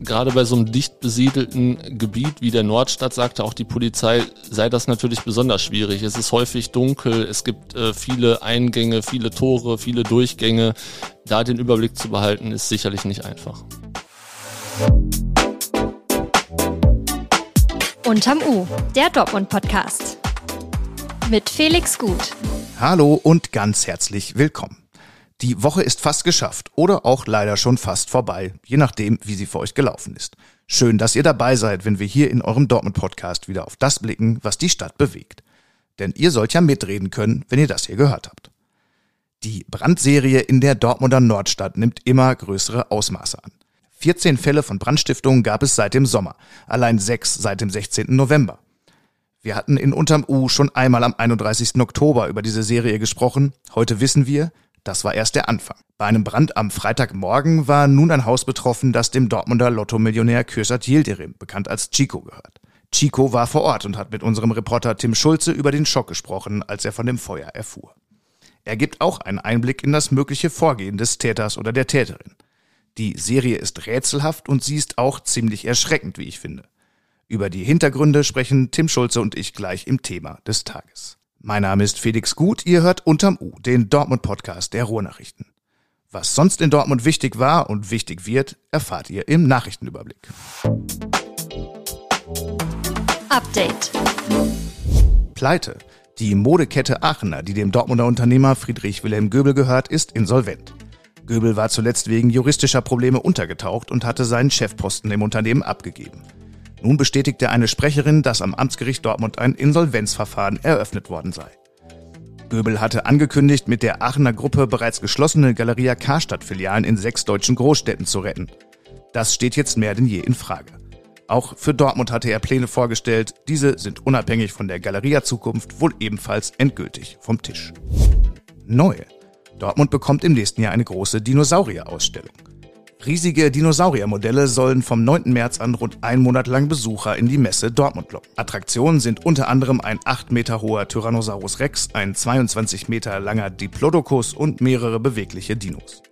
Gerade bei so einem dicht besiedelten Gebiet wie der Nordstadt sagte auch die Polizei, sei das natürlich besonders schwierig. Es ist häufig dunkel, es gibt äh, viele Eingänge, viele Tore, viele Durchgänge. Da den Überblick zu behalten, ist sicherlich nicht einfach. Unterm U, der Dortmund-Podcast. Mit Felix Gut. Hallo und ganz herzlich willkommen. Die Woche ist fast geschafft oder auch leider schon fast vorbei, je nachdem, wie sie für euch gelaufen ist. Schön, dass ihr dabei seid, wenn wir hier in eurem Dortmund-Podcast wieder auf das blicken, was die Stadt bewegt. Denn ihr sollt ja mitreden können, wenn ihr das hier gehört habt. Die Brandserie in der Dortmunder Nordstadt nimmt immer größere Ausmaße an. 14 Fälle von Brandstiftungen gab es seit dem Sommer, allein sechs seit dem 16. November. Wir hatten in Unterm U schon einmal am 31. Oktober über diese Serie gesprochen. Heute wissen wir, das war erst der Anfang. Bei einem Brand am Freitagmorgen war nun ein Haus betroffen, das dem Dortmunder Lotto-Millionär Kürsat Yildirim, bekannt als Chico, gehört. Chico war vor Ort und hat mit unserem Reporter Tim Schulze über den Schock gesprochen, als er von dem Feuer erfuhr. Er gibt auch einen Einblick in das mögliche Vorgehen des Täters oder der Täterin. Die Serie ist rätselhaft und sie ist auch ziemlich erschreckend, wie ich finde. Über die Hintergründe sprechen Tim Schulze und ich gleich im Thema des Tages. Mein Name ist Felix Gut, ihr hört unterm U, den Dortmund-Podcast der Ruhrnachrichten. Was sonst in Dortmund wichtig war und wichtig wird, erfahrt ihr im Nachrichtenüberblick. Update. Pleite. Die Modekette Aachener, die dem Dortmunder Unternehmer Friedrich Wilhelm Göbel gehört, ist insolvent. Göbel war zuletzt wegen juristischer Probleme untergetaucht und hatte seinen Chefposten im Unternehmen abgegeben. Nun bestätigte eine Sprecherin, dass am Amtsgericht Dortmund ein Insolvenzverfahren eröffnet worden sei. Göbel hatte angekündigt, mit der Aachener Gruppe bereits geschlossene Galeria Karstadt-Filialen in sechs deutschen Großstädten zu retten. Das steht jetzt mehr denn je in Frage. Auch für Dortmund hatte er Pläne vorgestellt. Diese sind unabhängig von der Galeria-Zukunft wohl ebenfalls endgültig vom Tisch. Neu. Dortmund bekommt im nächsten Jahr eine große Dinosaurier-Ausstellung. Riesige Dinosauriermodelle sollen vom 9. März an rund einen Monat lang Besucher in die Messe Dortmund locken. Attraktionen sind unter anderem ein 8 Meter hoher Tyrannosaurus Rex, ein 22 Meter langer Diplodocus und mehrere bewegliche Dinos.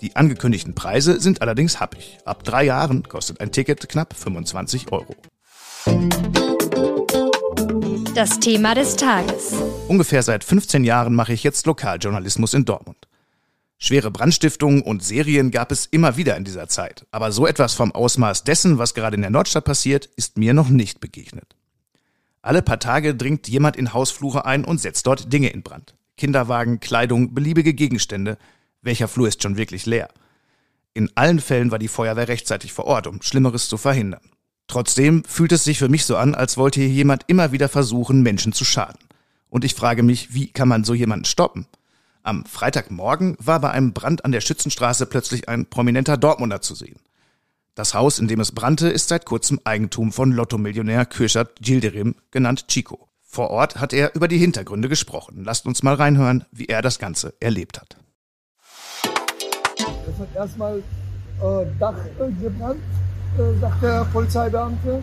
Die angekündigten Preise sind allerdings happig. Ab drei Jahren kostet ein Ticket knapp 25 Euro. Das Thema des Tages. Ungefähr seit 15 Jahren mache ich jetzt Lokaljournalismus in Dortmund. Schwere Brandstiftungen und Serien gab es immer wieder in dieser Zeit. Aber so etwas vom Ausmaß dessen, was gerade in der Nordstadt passiert, ist mir noch nicht begegnet. Alle paar Tage dringt jemand in Hausflure ein und setzt dort Dinge in Brand. Kinderwagen, Kleidung, beliebige Gegenstände. Welcher Flur ist schon wirklich leer? In allen Fällen war die Feuerwehr rechtzeitig vor Ort, um Schlimmeres zu verhindern. Trotzdem fühlt es sich für mich so an, als wollte hier jemand immer wieder versuchen, Menschen zu schaden. Und ich frage mich, wie kann man so jemanden stoppen? Am Freitagmorgen war bei einem Brand an der Schützenstraße plötzlich ein prominenter Dortmunder zu sehen. Das Haus, in dem es brannte, ist seit kurzem Eigentum von Lotto-Millionär Kürşat Gilderim, genannt Chico. Vor Ort hat er über die Hintergründe gesprochen. Lasst uns mal reinhören, wie er das Ganze erlebt hat. Es hat erstmal äh, Dach äh, gebrannt, äh, sagt der Polizeibeamte.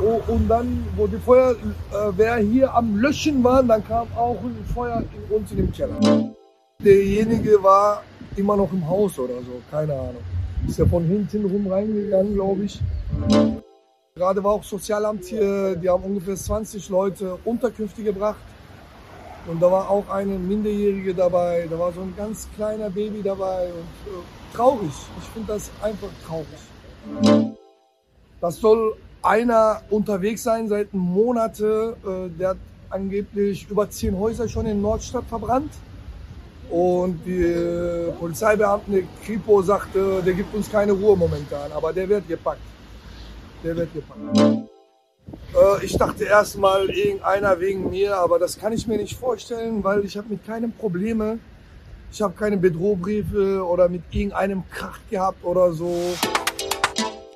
Oh, und dann, wo die Feuerwehr hier am Löschen war, dann kam auch ein Feuer in uns in dem Keller. Derjenige war immer noch im Haus oder so, keine Ahnung. Ist ja von hinten rum reingegangen, glaube ich. Gerade war auch Sozialamt hier, die haben ungefähr 20 Leute Unterkünfte gebracht. Und da war auch eine Minderjährige dabei, da war so ein ganz kleiner Baby dabei. Und äh, traurig, ich finde das einfach traurig. Das soll einer unterwegs sein seit Monate. Äh, der hat angeblich über zehn Häuser schon in Nordstadt verbrannt. Und die Polizeibeamten, Kripo sagte, der gibt uns keine Ruhe momentan, aber der wird gepackt. Der wird gepackt. Äh, ich dachte erstmal irgendeiner wegen mir, aber das kann ich mir nicht vorstellen, weil ich habe mit keinem Probleme. Ich habe keine Bedrohbriefe oder mit irgendeinem Krach gehabt oder so.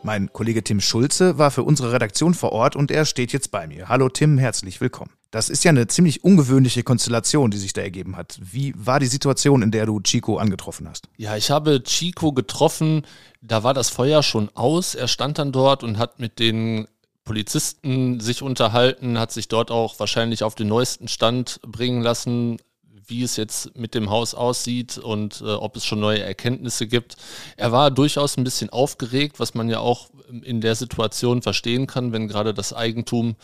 Mein Kollege Tim Schulze war für unsere Redaktion vor Ort und er steht jetzt bei mir. Hallo Tim, herzlich willkommen. Das ist ja eine ziemlich ungewöhnliche Konstellation, die sich da ergeben hat. Wie war die Situation, in der du Chico angetroffen hast? Ja, ich habe Chico getroffen, da war das Feuer schon aus. Er stand dann dort und hat mit den Polizisten sich unterhalten, hat sich dort auch wahrscheinlich auf den neuesten Stand bringen lassen, wie es jetzt mit dem Haus aussieht und äh, ob es schon neue Erkenntnisse gibt. Er war durchaus ein bisschen aufgeregt, was man ja auch in der Situation verstehen kann, wenn gerade das Eigentum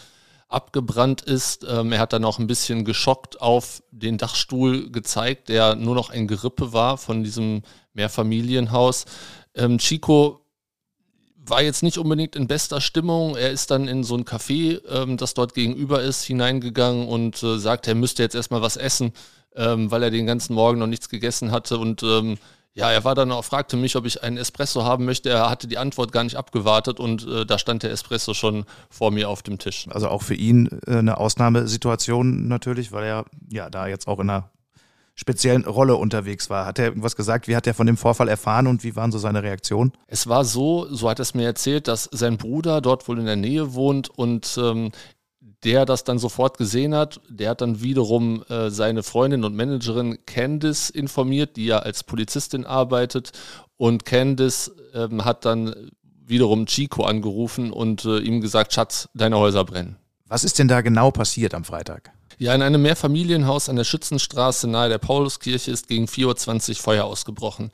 abgebrannt ist. Ähm, er hat dann auch ein bisschen geschockt auf den Dachstuhl gezeigt, der nur noch ein Gerippe war von diesem Mehrfamilienhaus. Ähm, Chico war jetzt nicht unbedingt in bester Stimmung. Er ist dann in so ein Café, ähm, das dort gegenüber ist, hineingegangen und äh, sagt, er müsste jetzt erstmal was essen, ähm, weil er den ganzen Morgen noch nichts gegessen hatte. Und ähm, ja, er war dann auch, fragte mich, ob ich einen Espresso haben möchte. Er hatte die Antwort gar nicht abgewartet und äh, da stand der Espresso schon vor mir auf dem Tisch. Also auch für ihn äh, eine Ausnahmesituation natürlich, weil er ja da jetzt auch in einer speziellen Rolle unterwegs war. Hat er irgendwas gesagt? Wie hat er von dem Vorfall erfahren und wie waren so seine Reaktionen? Es war so, so hat er es mir erzählt, dass sein Bruder dort wohl in der Nähe wohnt und ähm, der das dann sofort gesehen hat, der hat dann wiederum äh, seine Freundin und Managerin Candice informiert, die ja als Polizistin arbeitet. Und Candice ähm, hat dann wiederum Chico angerufen und äh, ihm gesagt, Schatz, deine Häuser brennen. Was ist denn da genau passiert am Freitag? Ja, in einem Mehrfamilienhaus an der Schützenstraße nahe der Pauluskirche ist gegen 4.20 Uhr Feuer ausgebrochen.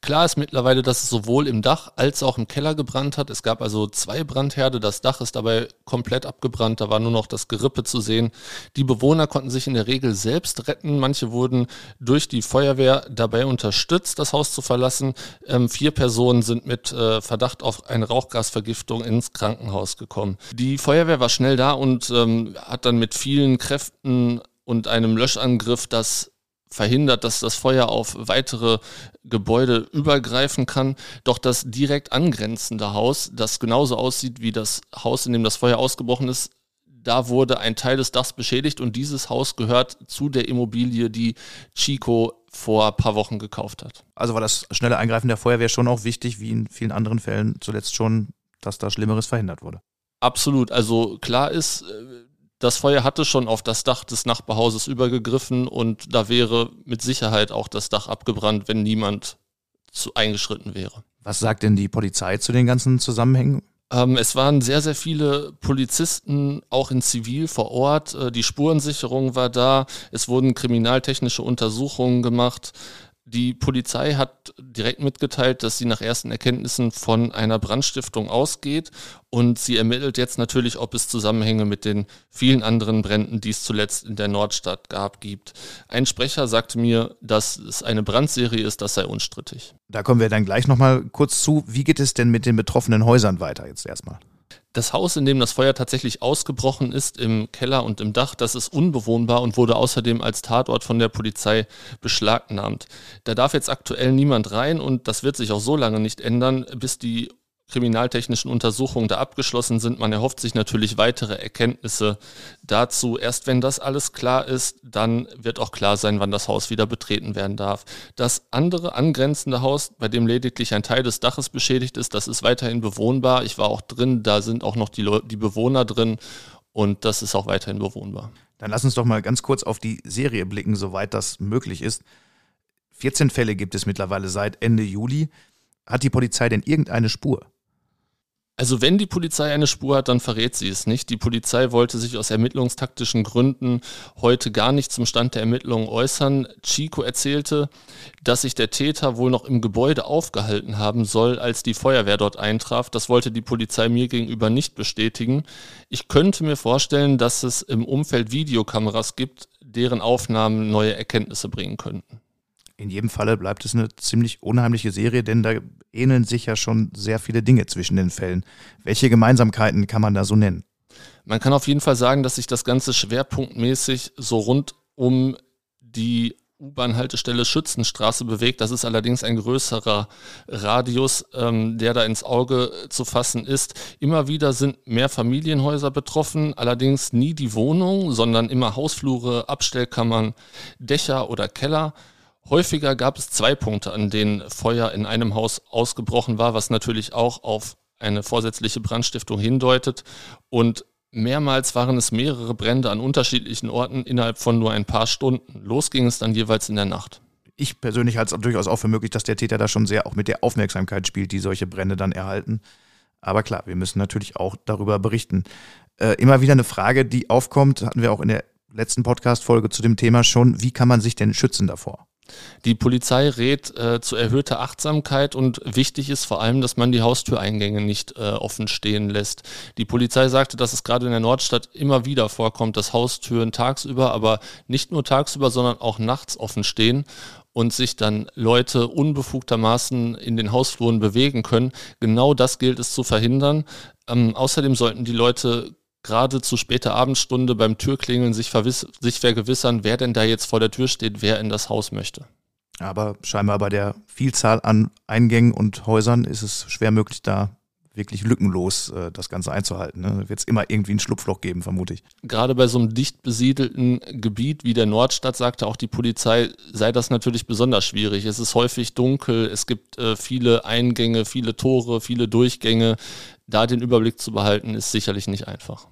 Klar ist mittlerweile, dass es sowohl im Dach als auch im Keller gebrannt hat. Es gab also zwei Brandherde. Das Dach ist dabei komplett abgebrannt. Da war nur noch das Gerippe zu sehen. Die Bewohner konnten sich in der Regel selbst retten. Manche wurden durch die Feuerwehr dabei unterstützt, das Haus zu verlassen. Ähm, vier Personen sind mit äh, Verdacht auf eine Rauchgasvergiftung ins Krankenhaus gekommen. Die Feuerwehr war schnell da und ähm, hat dann mit vielen Kräften Granaten und einem Löschangriff das verhindert, dass das Feuer auf weitere Gebäude übergreifen kann. Doch das direkt angrenzende Haus, das genauso aussieht wie das Haus, in dem das Feuer ausgebrochen ist, da wurde ein Teil des Dachs beschädigt und dieses Haus gehört zu der Immobilie, die Chico vor ein paar Wochen gekauft hat. Also war das schnelle Eingreifen der Feuerwehr schon auch wichtig, wie in vielen anderen Fällen zuletzt schon, dass da Schlimmeres verhindert wurde. Absolut. Also klar ist, äh, das Feuer hatte schon auf das Dach des Nachbarhauses übergegriffen und da wäre mit Sicherheit auch das Dach abgebrannt, wenn niemand zu eingeschritten wäre. Was sagt denn die Polizei zu den ganzen Zusammenhängen? Ähm, es waren sehr, sehr viele Polizisten, auch in Zivil vor Ort. Äh, die Spurensicherung war da. Es wurden kriminaltechnische Untersuchungen gemacht. Die Polizei hat direkt mitgeteilt, dass sie nach ersten Erkenntnissen von einer Brandstiftung ausgeht und sie ermittelt jetzt natürlich, ob es Zusammenhänge mit den vielen anderen Bränden, die es zuletzt in der Nordstadt gab, gibt. Ein Sprecher sagte mir, dass es eine Brandserie ist, das sei unstrittig. Da kommen wir dann gleich nochmal kurz zu. Wie geht es denn mit den betroffenen Häusern weiter jetzt erstmal? Das Haus, in dem das Feuer tatsächlich ausgebrochen ist, im Keller und im Dach, das ist unbewohnbar und wurde außerdem als Tatort von der Polizei beschlagnahmt. Da darf jetzt aktuell niemand rein und das wird sich auch so lange nicht ändern, bis die kriminaltechnischen Untersuchungen da abgeschlossen sind. Man erhofft sich natürlich weitere Erkenntnisse dazu. Erst wenn das alles klar ist, dann wird auch klar sein, wann das Haus wieder betreten werden darf. Das andere angrenzende Haus, bei dem lediglich ein Teil des Daches beschädigt ist, das ist weiterhin bewohnbar. Ich war auch drin, da sind auch noch die, die Bewohner drin und das ist auch weiterhin bewohnbar. Dann lass uns doch mal ganz kurz auf die Serie blicken, soweit das möglich ist. 14 Fälle gibt es mittlerweile seit Ende Juli. Hat die Polizei denn irgendeine Spur? Also wenn die Polizei eine Spur hat, dann verrät sie es nicht. Die Polizei wollte sich aus ermittlungstaktischen Gründen heute gar nicht zum Stand der Ermittlungen äußern. Chico erzählte, dass sich der Täter wohl noch im Gebäude aufgehalten haben soll, als die Feuerwehr dort eintraf. Das wollte die Polizei mir gegenüber nicht bestätigen. Ich könnte mir vorstellen, dass es im Umfeld Videokameras gibt, deren Aufnahmen neue Erkenntnisse bringen könnten in jedem Falle bleibt es eine ziemlich unheimliche Serie, denn da ähneln sich ja schon sehr viele Dinge zwischen den Fällen. Welche Gemeinsamkeiten kann man da so nennen? Man kann auf jeden Fall sagen, dass sich das Ganze schwerpunktmäßig so rund um die U-Bahn-Haltestelle Schützenstraße bewegt. Das ist allerdings ein größerer Radius, ähm, der da ins Auge zu fassen ist. Immer wieder sind mehr Familienhäuser betroffen, allerdings nie die Wohnung, sondern immer Hausflure, Abstellkammern, Dächer oder Keller. Häufiger gab es zwei Punkte, an denen Feuer in einem Haus ausgebrochen war, was natürlich auch auf eine vorsätzliche Brandstiftung hindeutet. Und mehrmals waren es mehrere Brände an unterschiedlichen Orten innerhalb von nur ein paar Stunden. Los ging es dann jeweils in der Nacht. Ich persönlich halte es durchaus auch für möglich, dass der Täter da schon sehr auch mit der Aufmerksamkeit spielt, die solche Brände dann erhalten. Aber klar, wir müssen natürlich auch darüber berichten. Äh, immer wieder eine Frage, die aufkommt, hatten wir auch in der letzten Podcast-Folge zu dem Thema schon. Wie kann man sich denn schützen davor? Die Polizei rät äh, zu erhöhter Achtsamkeit und wichtig ist vor allem, dass man die Haustüreingänge nicht äh, offen stehen lässt. Die Polizei sagte, dass es gerade in der Nordstadt immer wieder vorkommt, dass Haustüren tagsüber, aber nicht nur tagsüber, sondern auch nachts offen stehen und sich dann Leute unbefugtermaßen in den Hausfluren bewegen können. Genau das gilt es zu verhindern. Ähm, außerdem sollten die Leute gerade zu später Abendstunde beim Türklingeln sich, sich vergewissern, wer denn da jetzt vor der Tür steht, wer in das Haus möchte. Aber scheinbar bei der Vielzahl an Eingängen und Häusern ist es schwer möglich, da wirklich lückenlos äh, das Ganze einzuhalten. Ne? Wird es immer irgendwie ein Schlupfloch geben, vermute ich. Gerade bei so einem dicht besiedelten Gebiet wie der Nordstadt sagte auch die Polizei, sei das natürlich besonders schwierig. Es ist häufig dunkel, es gibt äh, viele Eingänge, viele Tore, viele Durchgänge. Da den Überblick zu behalten, ist sicherlich nicht einfach.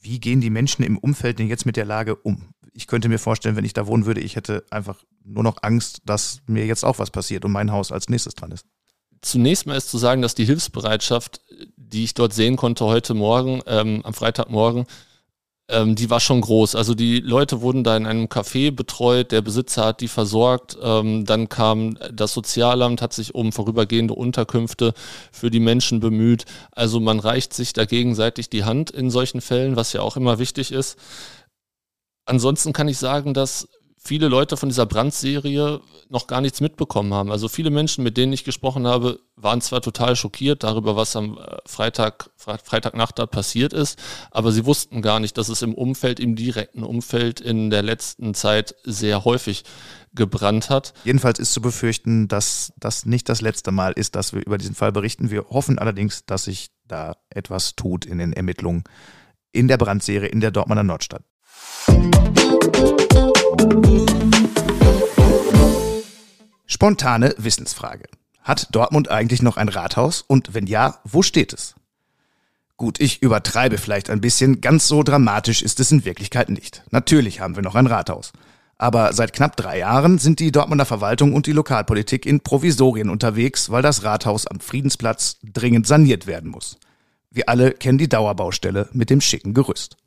Wie gehen die Menschen im Umfeld denn jetzt mit der Lage um? Ich könnte mir vorstellen, wenn ich da wohnen würde, ich hätte einfach nur noch Angst, dass mir jetzt auch was passiert und mein Haus als nächstes dran ist. Zunächst mal ist zu sagen, dass die Hilfsbereitschaft, die ich dort sehen konnte heute Morgen, ähm, am Freitagmorgen, ähm, die war schon groß. Also die Leute wurden da in einem Café betreut, der Besitzer hat die versorgt, ähm, dann kam das Sozialamt, hat sich um vorübergehende Unterkünfte für die Menschen bemüht. Also man reicht sich da gegenseitig die Hand in solchen Fällen, was ja auch immer wichtig ist. Ansonsten kann ich sagen, dass viele Leute von dieser Brandserie noch gar nichts mitbekommen haben. Also viele Menschen, mit denen ich gesprochen habe, waren zwar total schockiert darüber, was am äh, Freitag, Freitagnacht da passiert ist, aber sie wussten gar nicht, dass es im Umfeld, im direkten Umfeld in der letzten Zeit sehr häufig gebrannt hat. Jedenfalls ist zu befürchten, dass das nicht das letzte Mal ist, dass wir über diesen Fall berichten. Wir hoffen allerdings, dass sich da etwas tut in den Ermittlungen in der Brandserie in der Dortmunder Nordstadt. Spontane Wissensfrage. Hat Dortmund eigentlich noch ein Rathaus? Und wenn ja, wo steht es? Gut, ich übertreibe vielleicht ein bisschen, ganz so dramatisch ist es in Wirklichkeit nicht. Natürlich haben wir noch ein Rathaus. Aber seit knapp drei Jahren sind die Dortmunder Verwaltung und die Lokalpolitik in Provisorien unterwegs, weil das Rathaus am Friedensplatz dringend saniert werden muss. Wir alle kennen die Dauerbaustelle mit dem schicken Gerüst.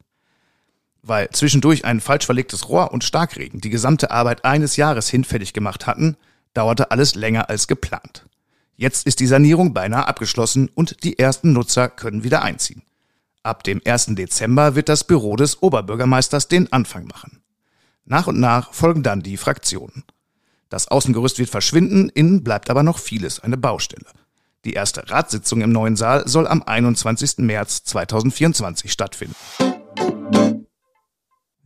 Weil zwischendurch ein falsch verlegtes Rohr und Starkregen die gesamte Arbeit eines Jahres hinfällig gemacht hatten, dauerte alles länger als geplant. Jetzt ist die Sanierung beinahe abgeschlossen und die ersten Nutzer können wieder einziehen. Ab dem 1. Dezember wird das Büro des Oberbürgermeisters den Anfang machen. Nach und nach folgen dann die Fraktionen. Das Außengerüst wird verschwinden, innen bleibt aber noch vieles eine Baustelle. Die erste Ratssitzung im neuen Saal soll am 21. März 2024 stattfinden.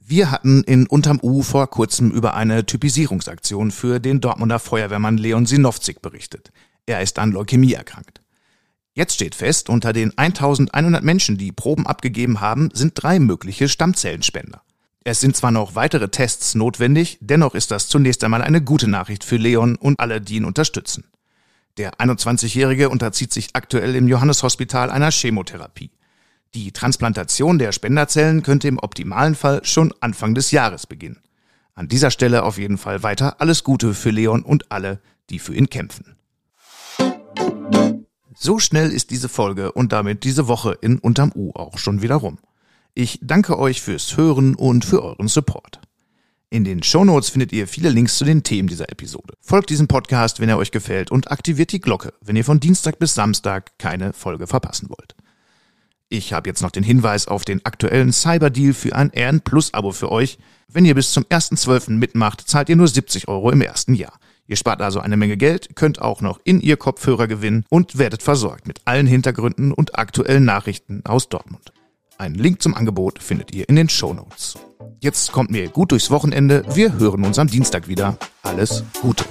Wir hatten in Unterm U vor kurzem über eine Typisierungsaktion für den Dortmunder Feuerwehrmann Leon Sinowczyk berichtet. Er ist an Leukämie erkrankt. Jetzt steht fest, unter den 1100 Menschen, die Proben abgegeben haben, sind drei mögliche Stammzellenspender. Es sind zwar noch weitere Tests notwendig, dennoch ist das zunächst einmal eine gute Nachricht für Leon und alle, die ihn unterstützen. Der 21-Jährige unterzieht sich aktuell im Johanneshospital einer Chemotherapie. Die Transplantation der Spenderzellen könnte im optimalen Fall schon Anfang des Jahres beginnen. An dieser Stelle auf jeden Fall weiter alles Gute für Leon und alle, die für ihn kämpfen. So schnell ist diese Folge und damit diese Woche in Unterm U auch schon wieder rum. Ich danke euch fürs Hören und für euren Support. In den Shownotes findet ihr viele Links zu den Themen dieser Episode. Folgt diesem Podcast, wenn er euch gefällt und aktiviert die Glocke, wenn ihr von Dienstag bis Samstag keine Folge verpassen wollt. Ich habe jetzt noch den Hinweis auf den aktuellen Cyberdeal für ein RN Plus Abo für euch. Wenn ihr bis zum 1.12. mitmacht, zahlt ihr nur 70 Euro im ersten Jahr. Ihr spart also eine Menge Geld, könnt auch noch in ihr Kopfhörer gewinnen und werdet versorgt mit allen Hintergründen und aktuellen Nachrichten aus Dortmund. Einen Link zum Angebot findet ihr in den Show Notes. Jetzt kommt mir gut durchs Wochenende. Wir hören uns am Dienstag wieder. Alles Gute.